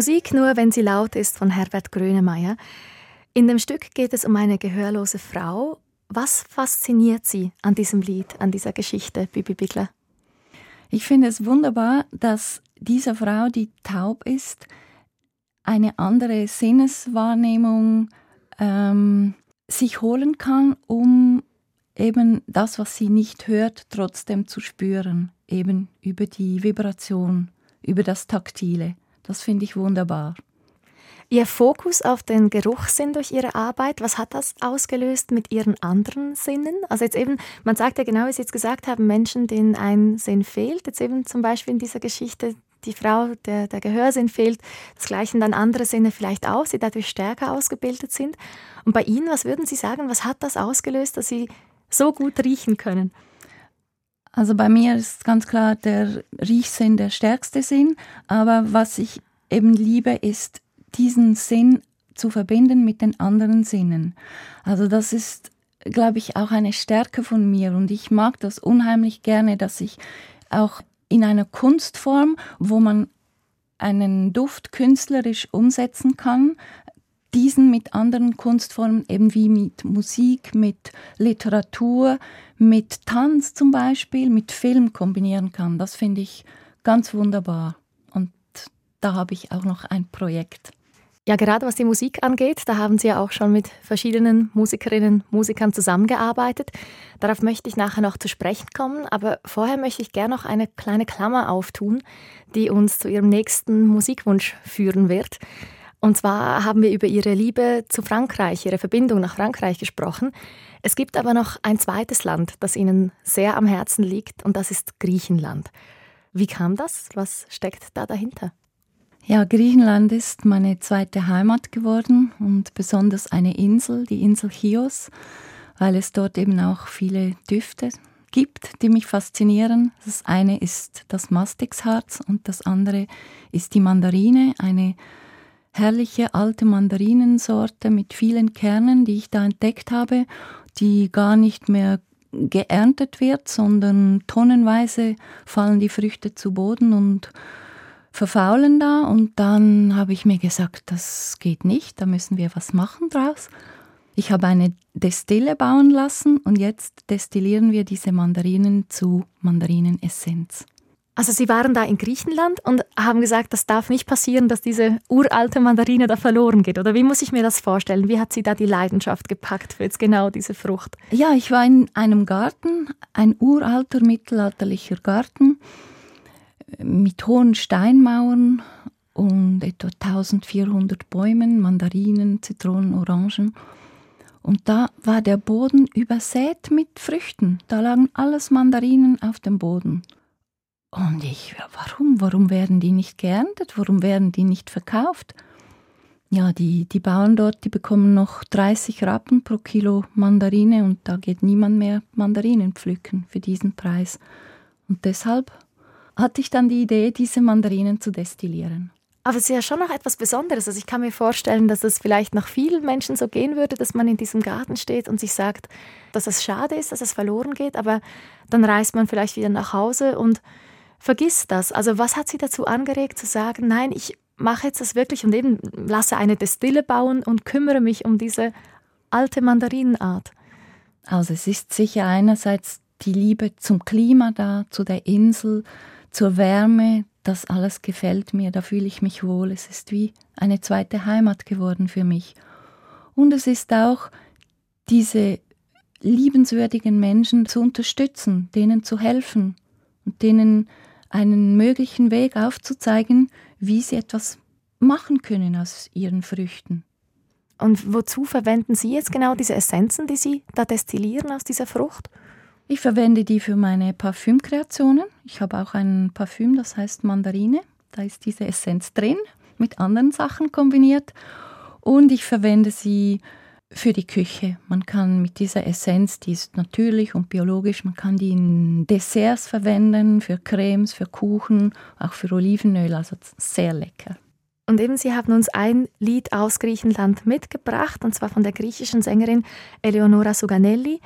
Musik nur, wenn sie laut ist von Herbert Grönemeyer. In dem Stück geht es um eine gehörlose Frau. Was fasziniert Sie an diesem Lied, an dieser Geschichte, Bibi Bigler? Ich finde es wunderbar, dass diese Frau, die taub ist, eine andere Sinneswahrnehmung ähm, sich holen kann, um eben das, was sie nicht hört, trotzdem zu spüren, eben über die Vibration, über das Taktile. Das finde ich wunderbar. Ihr Fokus auf den Geruchssinn durch Ihre Arbeit, was hat das ausgelöst mit Ihren anderen Sinnen? Also jetzt eben, man sagt ja genau, wie Sie jetzt gesagt haben, Menschen, denen ein Sinn fehlt. Jetzt eben zum Beispiel in dieser Geschichte, die Frau, der, der Gehörsinn fehlt. Das gleichen dann andere Sinne vielleicht auch, die dadurch stärker ausgebildet sind. Und bei Ihnen, was würden Sie sagen, was hat das ausgelöst, dass Sie so gut riechen können? Also bei mir ist ganz klar der Riechsinn der stärkste Sinn, aber was ich eben liebe, ist diesen Sinn zu verbinden mit den anderen Sinnen. Also das ist, glaube ich, auch eine Stärke von mir und ich mag das unheimlich gerne, dass ich auch in einer Kunstform, wo man einen Duft künstlerisch umsetzen kann, diesen mit anderen Kunstformen, eben wie mit Musik, mit Literatur, mit Tanz zum Beispiel, mit Film kombinieren kann. Das finde ich ganz wunderbar. Und da habe ich auch noch ein Projekt. Ja, gerade was die Musik angeht, da haben Sie ja auch schon mit verschiedenen Musikerinnen Musikern zusammengearbeitet. Darauf möchte ich nachher noch zu sprechen kommen, aber vorher möchte ich gerne noch eine kleine Klammer auftun, die uns zu Ihrem nächsten Musikwunsch führen wird. Und zwar haben wir über Ihre Liebe zu Frankreich, Ihre Verbindung nach Frankreich gesprochen. Es gibt aber noch ein zweites Land, das Ihnen sehr am Herzen liegt, und das ist Griechenland. Wie kam das? Was steckt da dahinter? Ja, Griechenland ist meine zweite Heimat geworden und besonders eine Insel, die Insel Chios, weil es dort eben auch viele Düfte gibt, die mich faszinieren. Das eine ist das Mastixharz und das andere ist die Mandarine, eine herrliche alte Mandarinensorte mit vielen Kernen, die ich da entdeckt habe, die gar nicht mehr geerntet wird, sondern tonnenweise fallen die Früchte zu Boden und verfaulen da und dann habe ich mir gesagt, das geht nicht, da müssen wir was machen draus. Ich habe eine Destille bauen lassen und jetzt destillieren wir diese Mandarinen zu Mandarinenessenz. Also Sie waren da in Griechenland und haben gesagt, das darf nicht passieren, dass diese uralte Mandarine da verloren geht. Oder wie muss ich mir das vorstellen? Wie hat Sie da die Leidenschaft gepackt für jetzt genau diese Frucht? Ja, ich war in einem Garten, ein uralter mittelalterlicher Garten mit hohen Steinmauern und etwa 1400 Bäumen, Mandarinen, Zitronen, Orangen. Und da war der Boden übersät mit Früchten. Da lagen alles Mandarinen auf dem Boden. Und ich, warum? Warum werden die nicht geerntet? Warum werden die nicht verkauft? Ja, die, die Bauern dort, die bekommen noch 30 Rappen pro Kilo Mandarine und da geht niemand mehr Mandarinen pflücken für diesen Preis. Und deshalb hatte ich dann die Idee, diese Mandarinen zu destillieren. Aber es ist ja schon noch etwas Besonderes. Also ich kann mir vorstellen, dass es vielleicht noch vielen Menschen so gehen würde, dass man in diesem Garten steht und sich sagt, dass es schade ist, dass es verloren geht, aber dann reist man vielleicht wieder nach Hause und vergisst das. Also was hat Sie dazu angeregt zu sagen, nein, ich mache jetzt das wirklich und eben lasse eine Destille bauen und kümmere mich um diese alte Mandarinenart? Also es ist sicher einerseits die Liebe zum Klima da, zu der Insel, zur Wärme, das alles gefällt mir, da fühle ich mich wohl. Es ist wie eine zweite Heimat geworden für mich. Und es ist auch diese liebenswürdigen Menschen zu unterstützen, denen zu helfen und denen einen möglichen Weg aufzuzeigen, wie sie etwas machen können aus ihren Früchten. Und wozu verwenden Sie jetzt genau diese Essenzen, die Sie da destillieren aus dieser Frucht? Ich verwende die für meine Parfümkreationen. Ich habe auch ein Parfüm, das heißt Mandarine. Da ist diese Essenz drin, mit anderen Sachen kombiniert. Und ich verwende sie für die Küche. Man kann mit dieser Essenz, die ist natürlich und biologisch, man kann die in Desserts verwenden, für Cremes, für Kuchen, auch für Olivenöl, also sehr lecker. Und eben, Sie haben uns ein Lied aus Griechenland mitgebracht, und zwar von der griechischen Sängerin Eleonora Suganelli.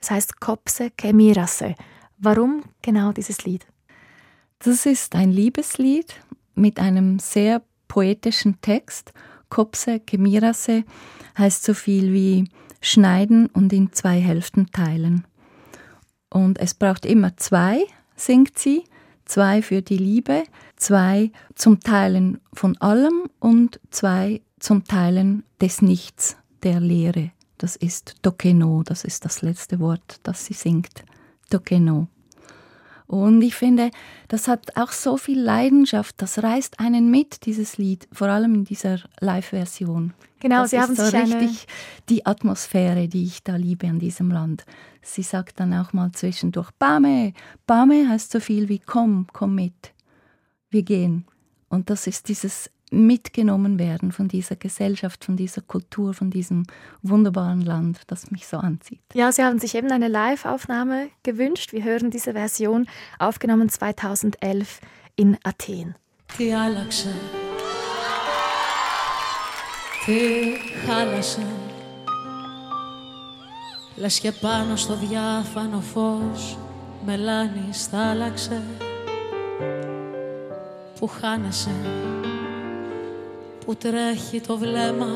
Es heißt Kopse Kemirase. Warum genau dieses Lied? Das ist ein Liebeslied mit einem sehr poetischen Text. Kopse Kemirase heißt so viel wie schneiden und in zwei Hälften teilen. Und es braucht immer zwei, singt sie, zwei für die Liebe, zwei zum Teilen von allem und zwei zum Teilen des Nichts, der Leere. Das ist Tokeno, das ist das letzte Wort, das sie singt. Tokeno. Und ich finde, das hat auch so viel Leidenschaft, das reißt einen mit, dieses Lied, vor allem in dieser Live-Version. Genau, das Sie haben so sich richtig die Atmosphäre, die ich da liebe an diesem Land. Sie sagt dann auch mal zwischendurch, Bame, Bame heißt so viel wie komm, komm mit, wir gehen. Und das ist dieses mitgenommen werden von dieser Gesellschaft, von dieser Kultur, von diesem wunderbaren Land, das mich so anzieht. Ja, Sie haben sich eben eine Live-Aufnahme gewünscht. Wir hören diese Version, aufgenommen 2011 in Athen. Τι άλλαξε, τι χάλασε Λες και πάνω στο διάφανο φως μελάνης θάλαξε που χάνεσαι που τρέχει το βλέμμα.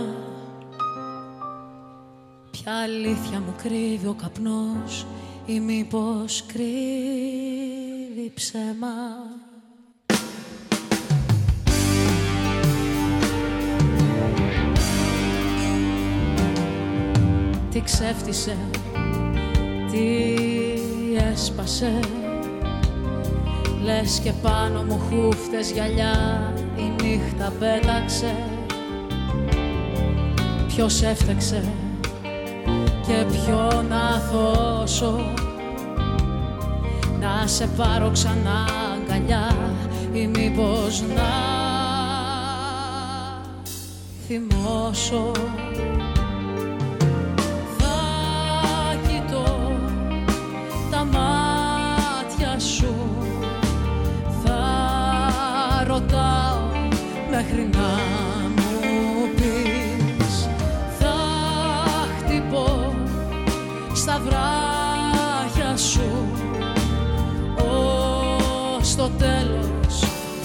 Ποια αλήθεια μου κρύβει ο καπνός ή μήπως κρύβει ψέμα. Τι ξέφτισε, τι έσπασε. Λες και πάνω μου χούφτες γυαλιά η νύχτα πέταξε. Ποιος έφτεξε και ποιον να θώσω Να σε πάρω ξανά αγκαλιά ή μήπως να θυμώσω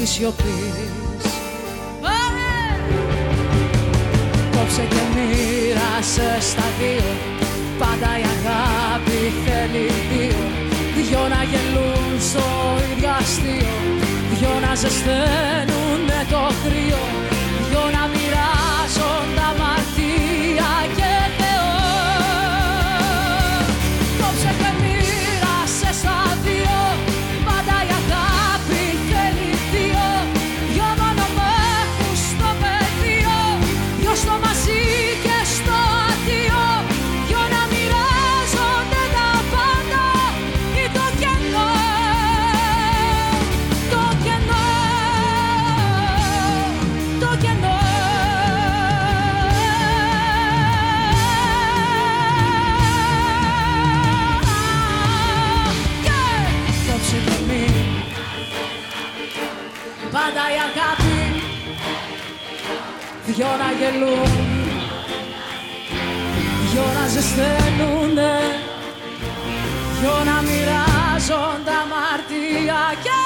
της σιωπής Κόψε και μοίρασε στα δύο. Πάντα η αγάπη θέλει δύο. Δυο να γελούν στο ίδιο αστείο. Δυο να ζεσταίνουν το κρύο. Δυο να μοιράζουν Για Δυο να ζεσταίνουνε Δυο να μοιράζονται αμαρτία. Και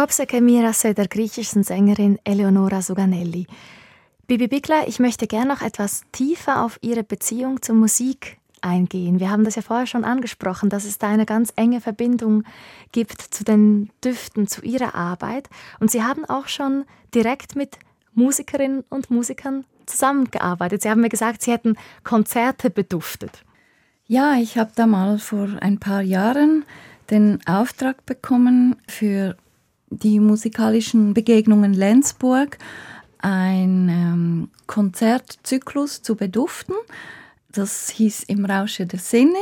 Kopseke Mirase der griechischen Sängerin Eleonora Suganelli. Bibi Bickler, ich möchte gerne noch etwas tiefer auf Ihre Beziehung zur Musik eingehen. Wir haben das ja vorher schon angesprochen, dass es da eine ganz enge Verbindung gibt zu den Düften, zu Ihrer Arbeit. Und Sie haben auch schon direkt mit Musikerinnen und Musikern zusammengearbeitet. Sie haben mir gesagt, Sie hätten Konzerte beduftet. Ja, ich habe da mal vor ein paar Jahren den Auftrag bekommen für die musikalischen Begegnungen Lenzburg ein ähm, Konzertzyklus zu beduften. Das hieß Im Rausche der Sinne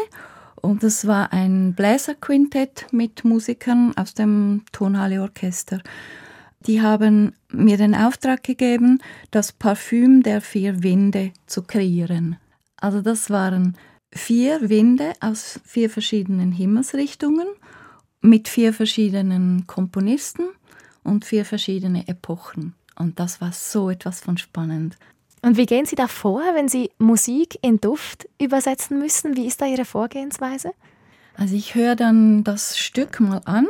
und es war ein Bläserquintett mit Musikern aus dem Tonhalle Orchester. Die haben mir den Auftrag gegeben, das Parfüm der vier Winde zu kreieren. Also das waren vier Winde aus vier verschiedenen Himmelsrichtungen mit vier verschiedenen Komponisten und vier verschiedene Epochen. Und das war so etwas von spannend. Und wie gehen Sie da vor, wenn Sie Musik in Duft übersetzen müssen? Wie ist da Ihre Vorgehensweise? Also ich höre dann das Stück mal an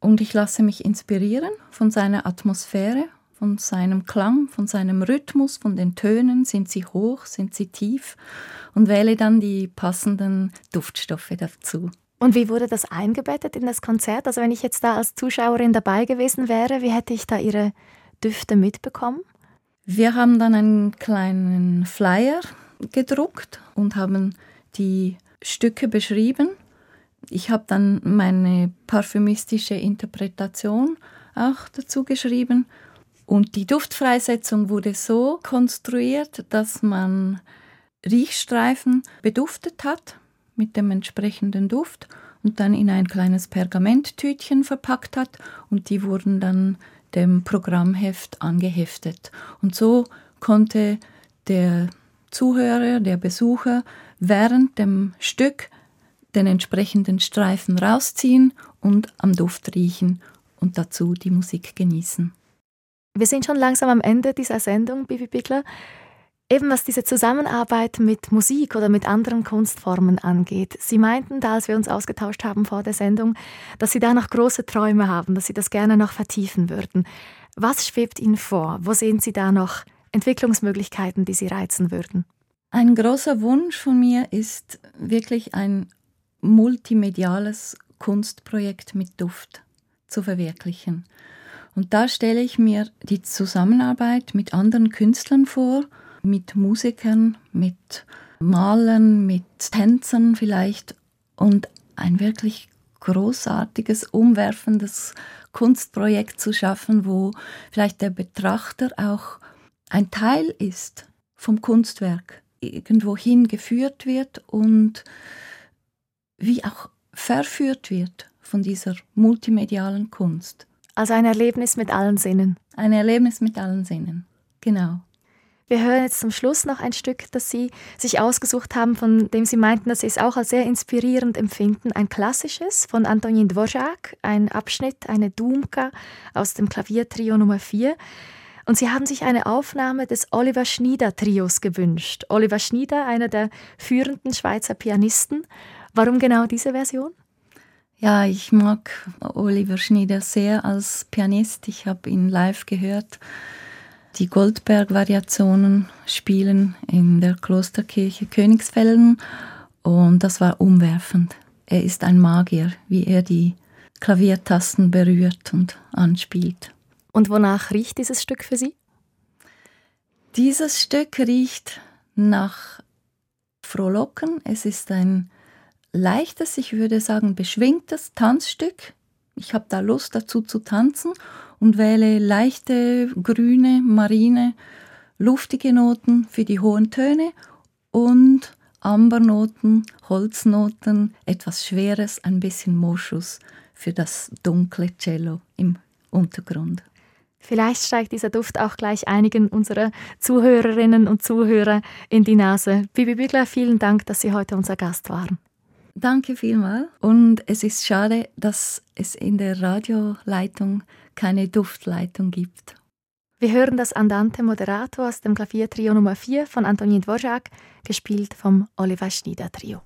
und ich lasse mich inspirieren von seiner Atmosphäre, von seinem Klang, von seinem Rhythmus, von den Tönen. Sind sie hoch, sind sie tief? Und wähle dann die passenden Duftstoffe dazu. Und wie wurde das eingebettet in das Konzert? Also wenn ich jetzt da als Zuschauerin dabei gewesen wäre, wie hätte ich da Ihre Düfte mitbekommen? Wir haben dann einen kleinen Flyer gedruckt und haben die Stücke beschrieben. Ich habe dann meine parfümistische Interpretation auch dazu geschrieben. Und die Duftfreisetzung wurde so konstruiert, dass man Riechstreifen beduftet hat mit dem entsprechenden Duft und dann in ein kleines Pergamenttütchen verpackt hat und die wurden dann dem Programmheft angeheftet. Und so konnte der Zuhörer, der Besucher während dem Stück den entsprechenden Streifen rausziehen und am Duft riechen und dazu die Musik genießen. Wir sind schon langsam am Ende dieser Sendung, Bibi Bickler. Eben was diese Zusammenarbeit mit Musik oder mit anderen Kunstformen angeht. Sie meinten da, als wir uns ausgetauscht haben vor der Sendung, dass Sie da noch große Träume haben, dass Sie das gerne noch vertiefen würden. Was schwebt Ihnen vor? Wo sehen Sie da noch Entwicklungsmöglichkeiten, die Sie reizen würden? Ein großer Wunsch von mir ist wirklich ein multimediales Kunstprojekt mit Duft zu verwirklichen. Und da stelle ich mir die Zusammenarbeit mit anderen Künstlern vor mit Musikern, mit Malern, mit Tänzern vielleicht und ein wirklich großartiges, umwerfendes Kunstprojekt zu schaffen, wo vielleicht der Betrachter auch ein Teil ist vom Kunstwerk, irgendwohin geführt wird und wie auch verführt wird von dieser multimedialen Kunst. Also ein Erlebnis mit allen Sinnen. Ein Erlebnis mit allen Sinnen, genau. Wir hören jetzt zum Schluss noch ein Stück, das Sie sich ausgesucht haben, von dem Sie meinten, dass Sie es auch als sehr inspirierend empfinden. Ein klassisches von Antonin Dvorak, ein Abschnitt, eine Dumka aus dem Klaviertrio Nummer 4. Und Sie haben sich eine Aufnahme des Oliver Schnieder Trios gewünscht. Oliver Schnieder, einer der führenden Schweizer Pianisten. Warum genau diese Version? Ja, ich mag Oliver Schnieder sehr als Pianist. Ich habe ihn live gehört die Goldberg-Variationen spielen in der Klosterkirche Königsfelden und das war umwerfend. Er ist ein Magier, wie er die Klaviertasten berührt und anspielt. Und wonach riecht dieses Stück für Sie? Dieses Stück riecht nach Frohlocken. Es ist ein leichtes, ich würde sagen beschwingtes Tanzstück. Ich habe da Lust dazu zu tanzen und wähle leichte, grüne, marine, luftige Noten für die hohen Töne und Ambernoten, Holznoten, etwas Schweres, ein bisschen Moschus für das dunkle Cello im Untergrund. Vielleicht steigt dieser Duft auch gleich einigen unserer Zuhörerinnen und Zuhörer in die Nase. Bibi Bügler, vielen Dank, dass Sie heute unser Gast waren. Danke vielmals. Und es ist schade, dass es in der Radioleitung keine Duftleitung gibt. Wir hören das Andante Moderato aus dem Klaviertrio Nummer 4 von Antonin Dvorak, gespielt vom Oliver Schnieder Trio.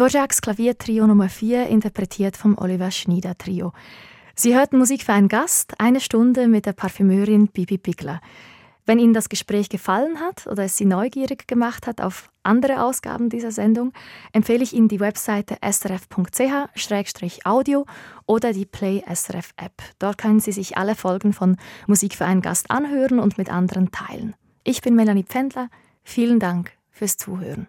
Dvořáks Klaviertrio Nummer 4, interpretiert vom Oliver Schneider Trio. Sie hörten Musik für einen Gast, eine Stunde mit der Parfümeurin Bibi Pickler. Wenn Ihnen das Gespräch gefallen hat oder es Sie neugierig gemacht hat auf andere Ausgaben dieser Sendung, empfehle ich Ihnen die Webseite srf.ch-audio oder die Play SRF App. Dort können Sie sich alle Folgen von Musik für einen Gast anhören und mit anderen teilen. Ich bin Melanie Pfändler. Vielen Dank fürs Zuhören.